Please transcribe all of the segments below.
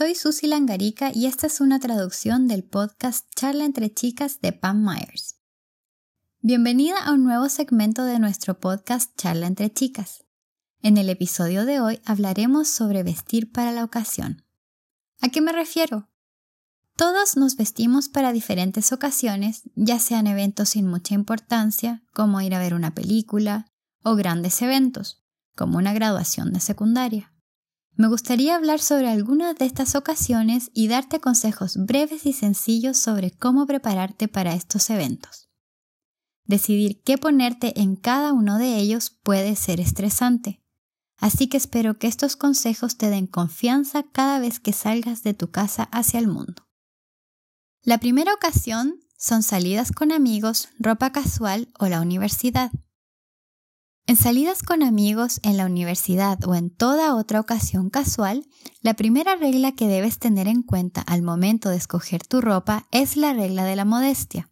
Soy Susi Langarica y esta es una traducción del podcast Charla entre Chicas de Pam Myers. Bienvenida a un nuevo segmento de nuestro podcast Charla entre Chicas. En el episodio de hoy hablaremos sobre vestir para la ocasión. ¿A qué me refiero? Todos nos vestimos para diferentes ocasiones, ya sean eventos sin mucha importancia, como ir a ver una película, o grandes eventos, como una graduación de secundaria. Me gustaría hablar sobre algunas de estas ocasiones y darte consejos breves y sencillos sobre cómo prepararte para estos eventos. Decidir qué ponerte en cada uno de ellos puede ser estresante, así que espero que estos consejos te den confianza cada vez que salgas de tu casa hacia el mundo. La primera ocasión son salidas con amigos, ropa casual o la universidad. En salidas con amigos, en la universidad o en toda otra ocasión casual, la primera regla que debes tener en cuenta al momento de escoger tu ropa es la regla de la modestia.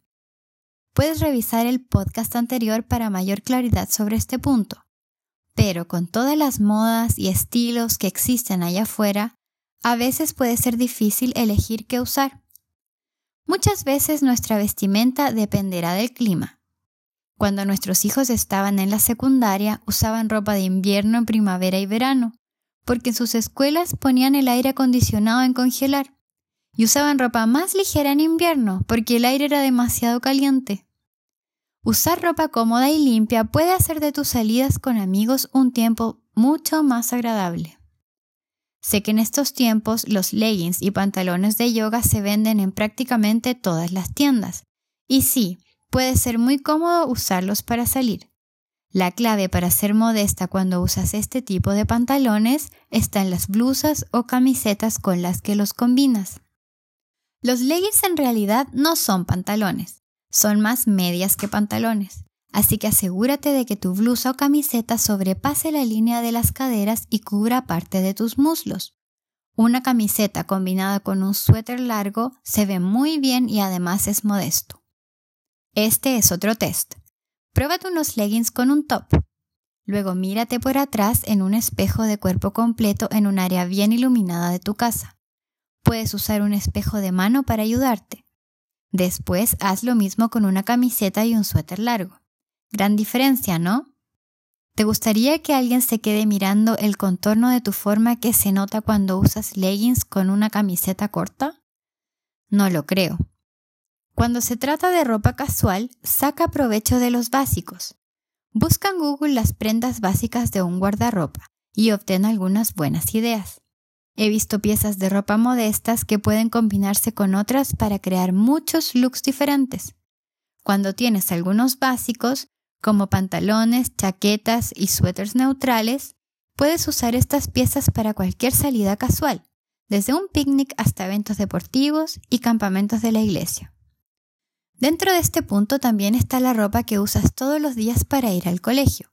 Puedes revisar el podcast anterior para mayor claridad sobre este punto. Pero con todas las modas y estilos que existen allá afuera, a veces puede ser difícil elegir qué usar. Muchas veces nuestra vestimenta dependerá del clima cuando nuestros hijos estaban en la secundaria, usaban ropa de invierno en primavera y verano, porque en sus escuelas ponían el aire acondicionado en congelar, y usaban ropa más ligera en invierno, porque el aire era demasiado caliente. Usar ropa cómoda y limpia puede hacer de tus salidas con amigos un tiempo mucho más agradable. Sé que en estos tiempos los leggings y pantalones de yoga se venden en prácticamente todas las tiendas. Y sí, puede ser muy cómodo usarlos para salir. La clave para ser modesta cuando usas este tipo de pantalones está en las blusas o camisetas con las que los combinas. Los leggings en realidad no son pantalones, son más medias que pantalones, así que asegúrate de que tu blusa o camiseta sobrepase la línea de las caderas y cubra parte de tus muslos. Una camiseta combinada con un suéter largo se ve muy bien y además es modesto. Este es otro test. Pruébate unos leggings con un top. Luego mírate por atrás en un espejo de cuerpo completo en un área bien iluminada de tu casa. Puedes usar un espejo de mano para ayudarte. Después haz lo mismo con una camiseta y un suéter largo. Gran diferencia, ¿no? ¿Te gustaría que alguien se quede mirando el contorno de tu forma que se nota cuando usas leggings con una camiseta corta? No lo creo. Cuando se trata de ropa casual, saca provecho de los básicos. Busca en Google las prendas básicas de un guardarropa y obtén algunas buenas ideas. He visto piezas de ropa modestas que pueden combinarse con otras para crear muchos looks diferentes. Cuando tienes algunos básicos, como pantalones, chaquetas y suéteres neutrales, puedes usar estas piezas para cualquier salida casual, desde un picnic hasta eventos deportivos y campamentos de la iglesia. Dentro de este punto también está la ropa que usas todos los días para ir al colegio.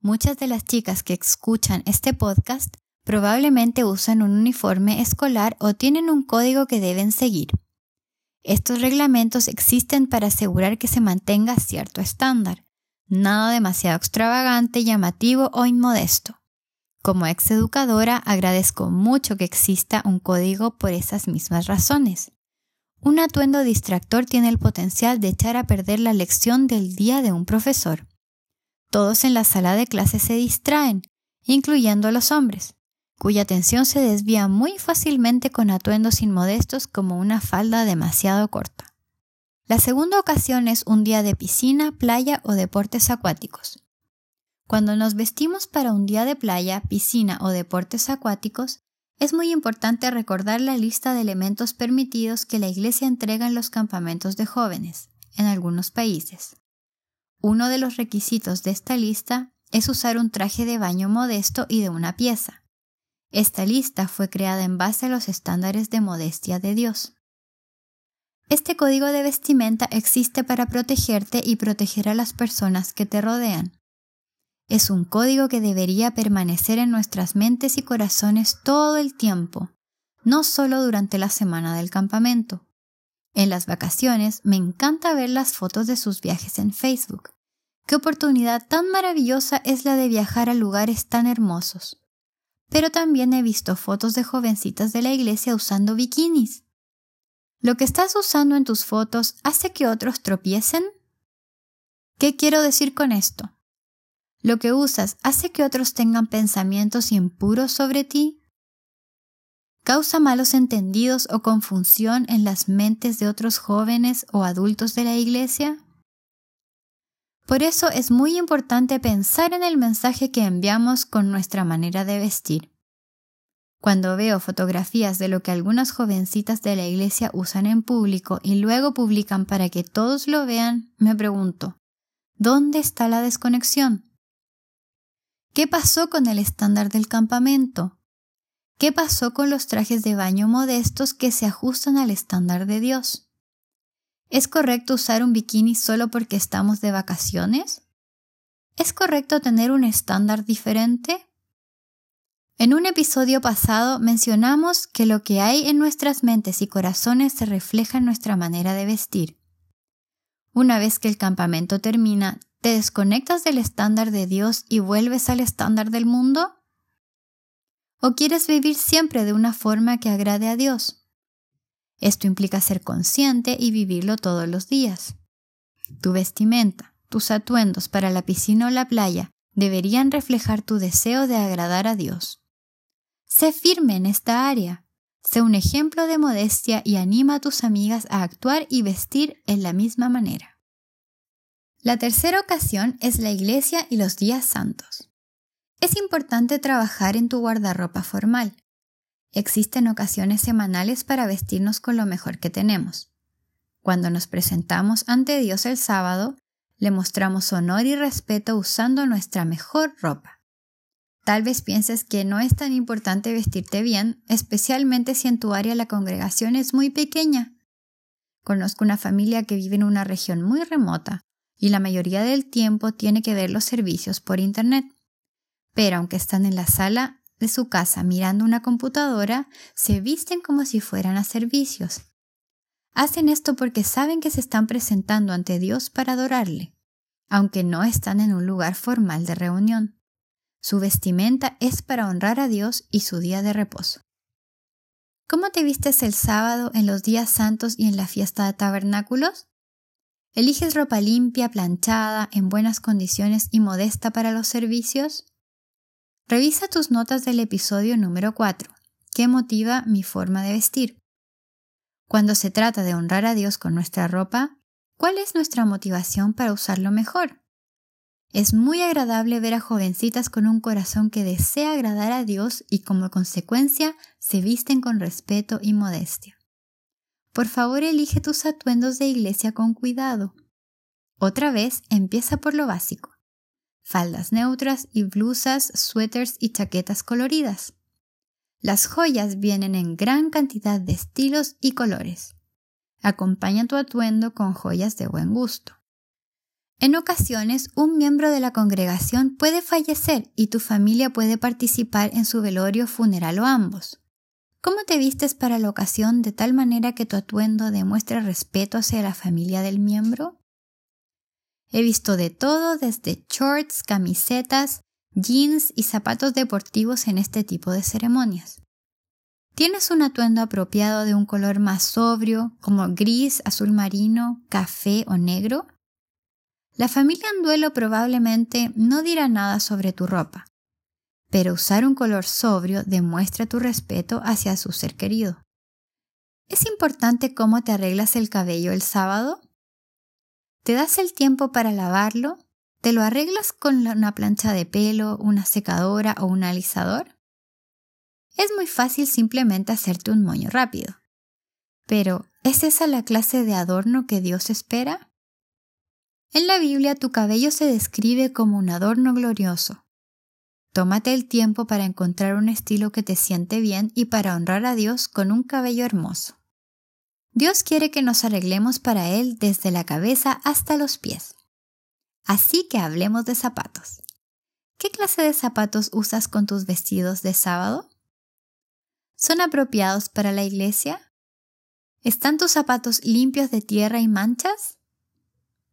Muchas de las chicas que escuchan este podcast probablemente usan un uniforme escolar o tienen un código que deben seguir. Estos reglamentos existen para asegurar que se mantenga cierto estándar, nada demasiado extravagante, llamativo o inmodesto. Como ex educadora agradezco mucho que exista un código por esas mismas razones. Un atuendo distractor tiene el potencial de echar a perder la lección del día de un profesor. Todos en la sala de clases se distraen, incluyendo a los hombres, cuya atención se desvía muy fácilmente con atuendos inmodestos como una falda demasiado corta. La segunda ocasión es un día de piscina, playa o deportes acuáticos. Cuando nos vestimos para un día de playa, piscina o deportes acuáticos, es muy importante recordar la lista de elementos permitidos que la Iglesia entrega en los campamentos de jóvenes, en algunos países. Uno de los requisitos de esta lista es usar un traje de baño modesto y de una pieza. Esta lista fue creada en base a los estándares de modestia de Dios. Este código de vestimenta existe para protegerte y proteger a las personas que te rodean es un código que debería permanecer en nuestras mentes y corazones todo el tiempo, no solo durante la semana del campamento. En las vacaciones me encanta ver las fotos de sus viajes en Facebook. Qué oportunidad tan maravillosa es la de viajar a lugares tan hermosos. pero también he visto fotos de jovencitas de la iglesia usando bikinis. ¿Lo que estás usando en tus fotos hace que otros tropiecen? ¿Qué quiero decir con esto? ¿Lo que usas hace que otros tengan pensamientos impuros sobre ti? ¿Causa malos entendidos o confusión en las mentes de otros jóvenes o adultos de la iglesia? Por eso es muy importante pensar en el mensaje que enviamos con nuestra manera de vestir. Cuando veo fotografías de lo que algunas jovencitas de la iglesia usan en público y luego publican para que todos lo vean, me pregunto, ¿dónde está la desconexión? ¿Qué pasó con el estándar del campamento? ¿Qué pasó con los trajes de baño modestos que se ajustan al estándar de Dios? ¿Es correcto usar un bikini solo porque estamos de vacaciones? ¿Es correcto tener un estándar diferente? En un episodio pasado mencionamos que lo que hay en nuestras mentes y corazones se refleja en nuestra manera de vestir. Una vez que el campamento termina, ¿te desconectas del estándar de Dios y vuelves al estándar del mundo? ¿O quieres vivir siempre de una forma que agrade a Dios? Esto implica ser consciente y vivirlo todos los días. Tu vestimenta, tus atuendos para la piscina o la playa deberían reflejar tu deseo de agradar a Dios. Sé firme en esta área. Sé un ejemplo de modestia y anima a tus amigas a actuar y vestir en la misma manera. La tercera ocasión es la iglesia y los días santos. Es importante trabajar en tu guardarropa formal. Existen ocasiones semanales para vestirnos con lo mejor que tenemos. Cuando nos presentamos ante Dios el sábado, le mostramos honor y respeto usando nuestra mejor ropa. Tal vez pienses que no es tan importante vestirte bien, especialmente si en tu área la congregación es muy pequeña. Conozco una familia que vive en una región muy remota y la mayoría del tiempo tiene que ver los servicios por Internet. Pero aunque están en la sala, de su casa mirando una computadora se visten como si fueran a servicios. Hacen esto porque saben que se están presentando ante Dios para adorarle, aunque no están en un lugar formal de reunión. Su vestimenta es para honrar a Dios y su día de reposo. ¿Cómo te vistes el sábado en los días santos y en la fiesta de tabernáculos? ¿Eliges ropa limpia, planchada, en buenas condiciones y modesta para los servicios? Revisa tus notas del episodio número 4. ¿Qué motiva mi forma de vestir? Cuando se trata de honrar a Dios con nuestra ropa, ¿cuál es nuestra motivación para usarlo mejor? Es muy agradable ver a jovencitas con un corazón que desea agradar a Dios y como consecuencia se visten con respeto y modestia. Por favor, elige tus atuendos de iglesia con cuidado. Otra vez, empieza por lo básico faldas neutras y blusas, suéteres y chaquetas coloridas. Las joyas vienen en gran cantidad de estilos y colores. Acompaña tu atuendo con joyas de buen gusto. En ocasiones, un miembro de la congregación puede fallecer y tu familia puede participar en su velorio, funeral o ambos. ¿Cómo te vistes para la ocasión de tal manera que tu atuendo demuestre respeto hacia la familia del miembro? He visto de todo desde shorts, camisetas, jeans y zapatos deportivos en este tipo de ceremonias. ¿Tienes un atuendo apropiado de un color más sobrio, como gris, azul marino, café o negro? La familia en duelo probablemente no dirá nada sobre tu ropa, pero usar un color sobrio demuestra tu respeto hacia su ser querido. ¿Es importante cómo te arreglas el cabello el sábado? ¿Te das el tiempo para lavarlo? ¿Te lo arreglas con una plancha de pelo, una secadora o un alisador? Es muy fácil simplemente hacerte un moño rápido. Pero, ¿es esa la clase de adorno que Dios espera? En la Biblia tu cabello se describe como un adorno glorioso. Tómate el tiempo para encontrar un estilo que te siente bien y para honrar a Dios con un cabello hermoso. Dios quiere que nos arreglemos para Él desde la cabeza hasta los pies. Así que hablemos de zapatos. ¿Qué clase de zapatos usas con tus vestidos de sábado? ¿Son apropiados para la iglesia? ¿Están tus zapatos limpios de tierra y manchas?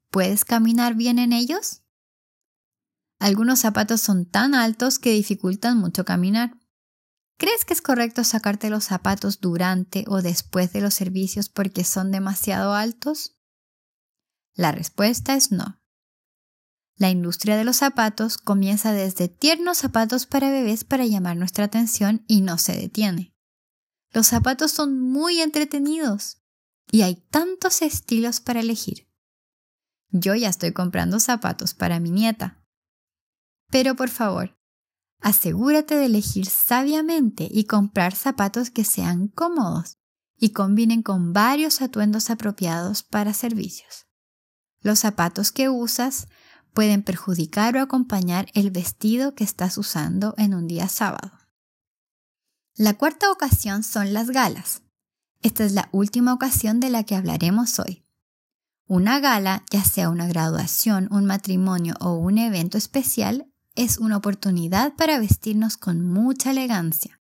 ¿Puedes caminar bien en ellos? Algunos zapatos son tan altos que dificultan mucho caminar. ¿Crees que es correcto sacarte los zapatos durante o después de los servicios porque son demasiado altos? La respuesta es no. La industria de los zapatos comienza desde tiernos zapatos para bebés para llamar nuestra atención y no se detiene. Los zapatos son muy entretenidos y hay tantos estilos para elegir. Yo ya estoy comprando zapatos para mi nieta. Pero por favor, asegúrate de elegir sabiamente y comprar zapatos que sean cómodos y combinen con varios atuendos apropiados para servicios. Los zapatos que usas pueden perjudicar o acompañar el vestido que estás usando en un día sábado. La cuarta ocasión son las galas. Esta es la última ocasión de la que hablaremos hoy. Una gala, ya sea una graduación, un matrimonio o un evento especial, es una oportunidad para vestirnos con mucha elegancia.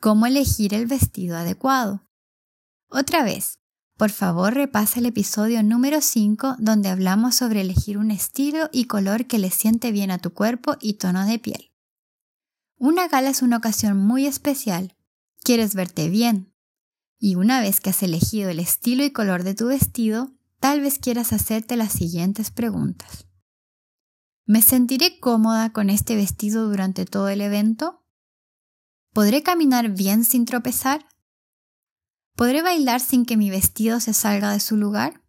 ¿Cómo elegir el vestido adecuado? Otra vez, por favor, repasa el episodio número 5 donde hablamos sobre elegir un estilo y color que le siente bien a tu cuerpo y tono de piel. Una gala es una ocasión muy especial. Quieres verte bien. Y una vez que has elegido el estilo y color de tu vestido, tal vez quieras hacerte las siguientes preguntas. ¿Me sentiré cómoda con este vestido durante todo el evento? ¿Podré caminar bien sin tropezar? ¿Podré bailar sin que mi vestido se salga de su lugar?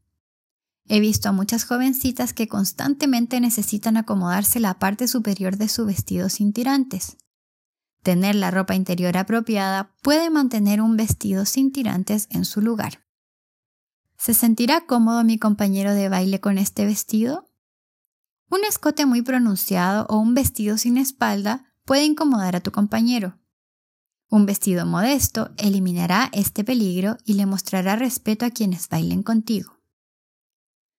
He visto a muchas jovencitas que constantemente necesitan acomodarse la parte superior de su vestido sin tirantes. Tener la ropa interior apropiada puede mantener un vestido sin tirantes en su lugar. ¿Se sentirá cómodo mi compañero de baile con este vestido? Un escote muy pronunciado o un vestido sin espalda puede incomodar a tu compañero. Un vestido modesto eliminará este peligro y le mostrará respeto a quienes bailen contigo.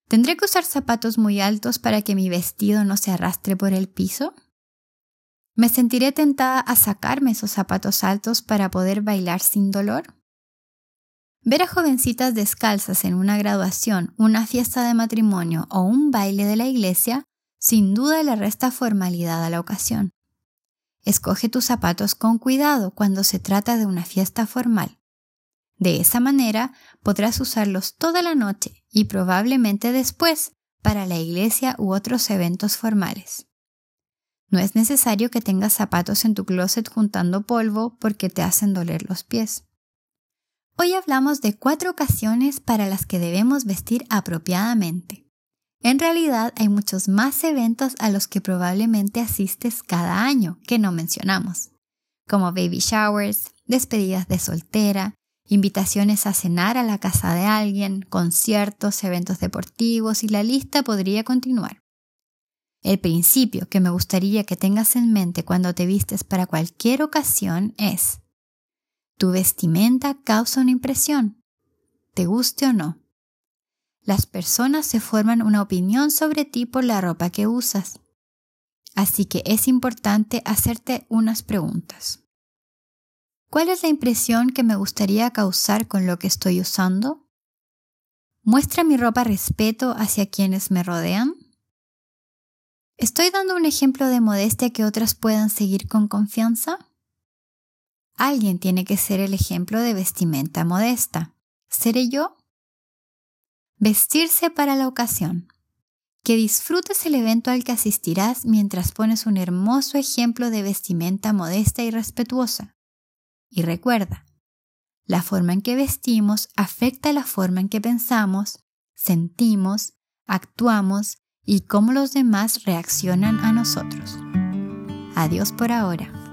¿Tendré que usar zapatos muy altos para que mi vestido no se arrastre por el piso? ¿Me sentiré tentada a sacarme esos zapatos altos para poder bailar sin dolor? Ver a jovencitas descalzas en una graduación, una fiesta de matrimonio o un baile de la iglesia sin duda le resta formalidad a la ocasión. Escoge tus zapatos con cuidado cuando se trata de una fiesta formal. De esa manera podrás usarlos toda la noche y probablemente después para la iglesia u otros eventos formales. No es necesario que tengas zapatos en tu closet juntando polvo porque te hacen doler los pies. Hoy hablamos de cuatro ocasiones para las que debemos vestir apropiadamente. En realidad hay muchos más eventos a los que probablemente asistes cada año que no mencionamos, como baby showers, despedidas de soltera, invitaciones a cenar a la casa de alguien, conciertos, eventos deportivos y la lista podría continuar. El principio que me gustaría que tengas en mente cuando te vistes para cualquier ocasión es, tu vestimenta causa una impresión, te guste o no. Las personas se forman una opinión sobre ti por la ropa que usas. Así que es importante hacerte unas preguntas. ¿Cuál es la impresión que me gustaría causar con lo que estoy usando? ¿Muestra mi ropa respeto hacia quienes me rodean? ¿Estoy dando un ejemplo de modestia que otras puedan seguir con confianza? Alguien tiene que ser el ejemplo de vestimenta modesta. ¿Seré yo? Vestirse para la ocasión. Que disfrutes el evento al que asistirás mientras pones un hermoso ejemplo de vestimenta modesta y respetuosa. Y recuerda, la forma en que vestimos afecta la forma en que pensamos, sentimos, actuamos y cómo los demás reaccionan a nosotros. Adiós por ahora.